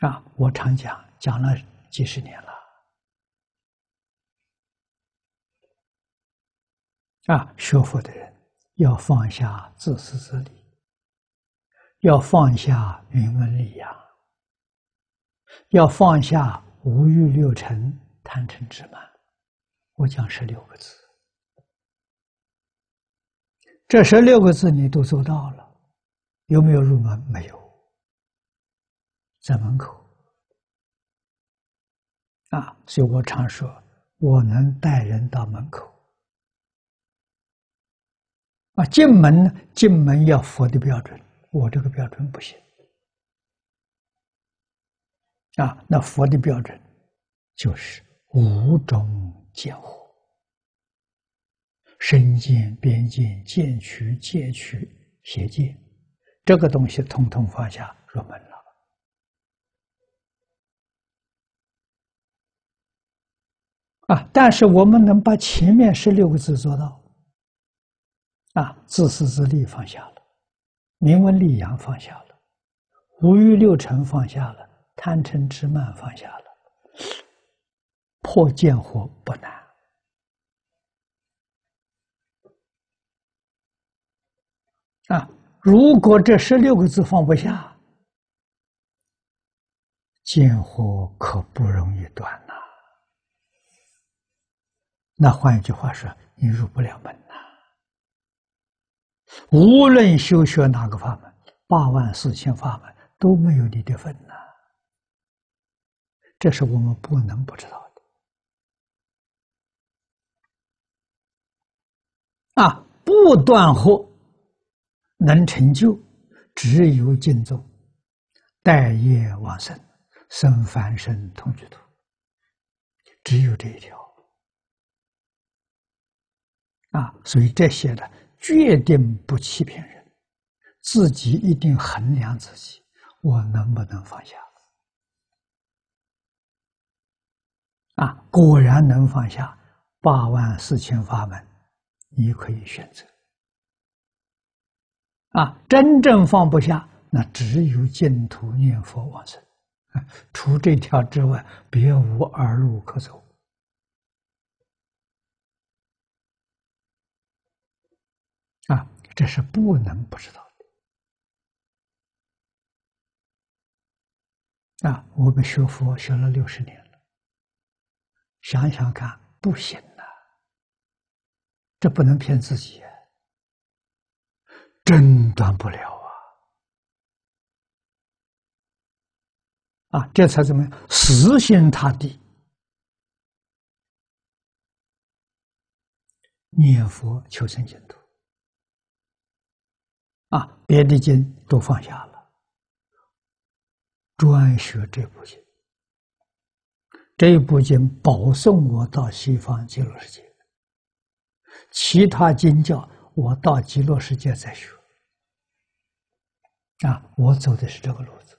啊我常讲，讲了几十年了。啊，学佛的人要放下自私自利，要放下名闻利养，要放下五欲六尘、贪嗔痴慢。我讲十六个字，这十六个字你都做到了，有没有入门？没有，在门口。啊，所以我常说，我能带人到门口。啊，进门呢？进门要佛的标准，我这个标准不行。啊，那佛的标准就是五种见惑：身见、边见、见取、戒取、邪见，这个东西统统放下入门了。啊，但是我们能把前面十六个字做到。啊，自私自利放下了，名闻利养放下了，五欲六尘放下了，贪嗔痴慢放下了，破见惑不难。啊，如果这十六个字放不下，见惑可不容易断。那换一句话说，你入不了门呐。无论修学哪个法门，八万四千法门都没有你的份呐！这是我们不能不知道的。啊，不断惑能成就，只有净宗，待业往生，生凡身同居土，只有这一条。啊，所以这些的。决定不欺骗人，自己一定衡量自己，我能不能放下？啊，果然能放下，八万四千法门，你可以选择。啊，真正放不下，那只有净土念佛往生，除这条之外，别无二路可走。啊，这是不能不知道的。啊，我们学佛学了六十年了，想想看，不行呐，这不能骗自己，真断不了啊！啊，这才怎么样？死心塌地念佛求生净土。啊，别的经都放下了，专学这部经。这部经保送我到西方极乐世界，其他经教我到极乐世界再学。啊，我走的是这个路子。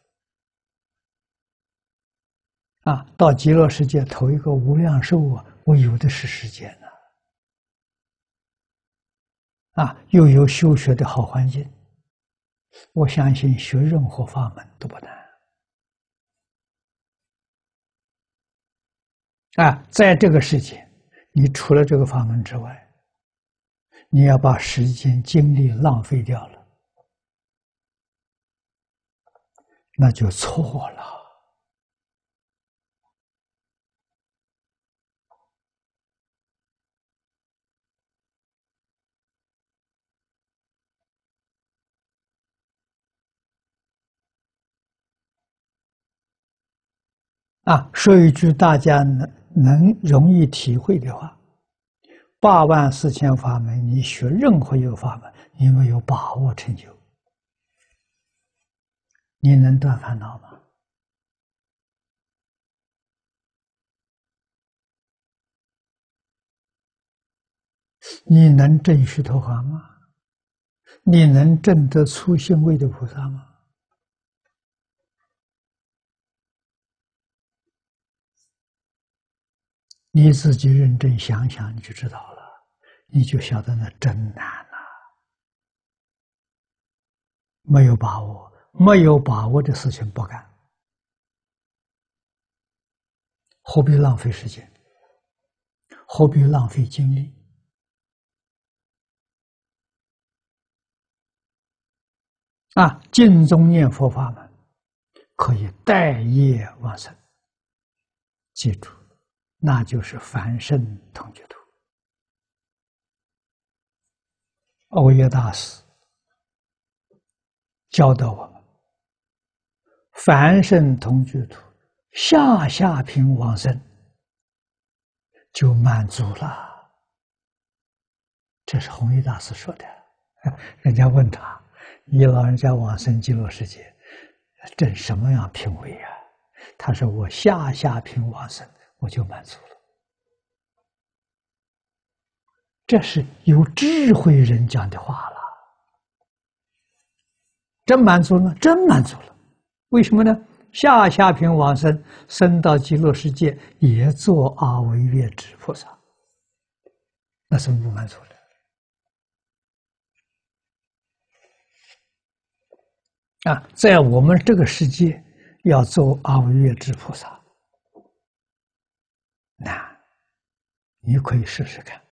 啊，到极乐世界投一个无量寿啊，我有的是时间呢。啊，又有修学的好环境。我相信学任何法门都不难啊！在这个世界，你除了这个法门之外，你要把时间精力浪费掉了，那就错了。啊，说一句大家能能容易体会的话：八万四千法门，你学任何一个法门，你没有把握成就，你能断烦恼吗？你能证虚陀洹吗？你能证得初心位的菩萨吗？你自己认真想想，你就知道了，你就晓得那真难呐。没有把握，没有把握的事情不干。何必浪费时间？何必浪费精力？啊，净宗念佛法门可以待业往生，记住，那就是凡圣同居土。欧耶大师教导我们：凡圣同居土，下下品往生就满足了。这是弘一大师说的。人家问他。你老人家往生极乐世界，这什么样品位啊？他说：“我下下品往生，我就满足了。”这是有智慧人讲的话了。真满足了，真满足了。为什么呢？下下品往生，生到极乐世界也做阿惟越之菩萨，那是不满足的。啊，在我们这个世界，要做阿惟越之菩萨你可以试试看。